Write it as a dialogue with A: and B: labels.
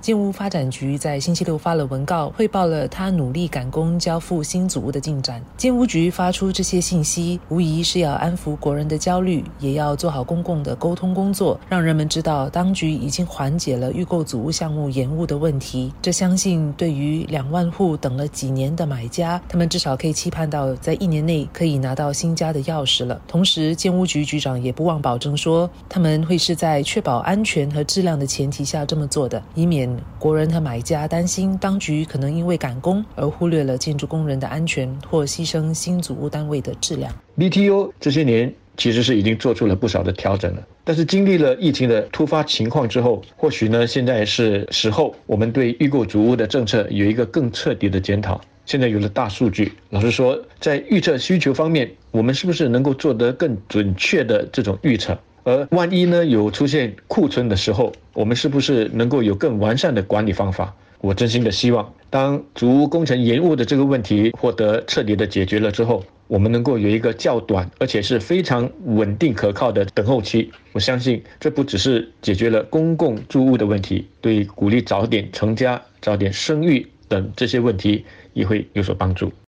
A: 建屋发展局在星期六发了文告，汇报了他努力赶工交付新组屋的进展。建屋局发出这些信息，无疑是要安抚国人的焦虑，也要做好公共的沟通工作，让人们知道当局已经缓解了预购组屋项目延误的问题。这相信对于两万户等了几年的买家，他们至少可以期盼到在一年内可以拿到新家的钥匙了。同时，建屋局局长也不忘保证说，他们会是在确保安全和质量的前提下这么做的，以免。国人和买家担心，当局可能因为赶工而忽略了建筑工人的安全，或牺牲新组屋单位的质量。
B: BTO 这些年其实是已经做出了不少的调整了，但是经历了疫情的突发情况之后，或许呢，现在是时候我们对预购组屋的政策有一个更彻底的检讨。现在有了大数据，老实说，在预测需求方面，我们是不是能够做得更准确的这种预测？而万一呢有出现库存的时候，我们是不是能够有更完善的管理方法？我真心的希望，当竹屋工程延误的这个问题获得彻底的解决了之后，我们能够有一个较短而且是非常稳定可靠的等候期。我相信这不只是解决了公共住屋的问题，对鼓励早点成家、早点生育等这些问题也会有所帮助。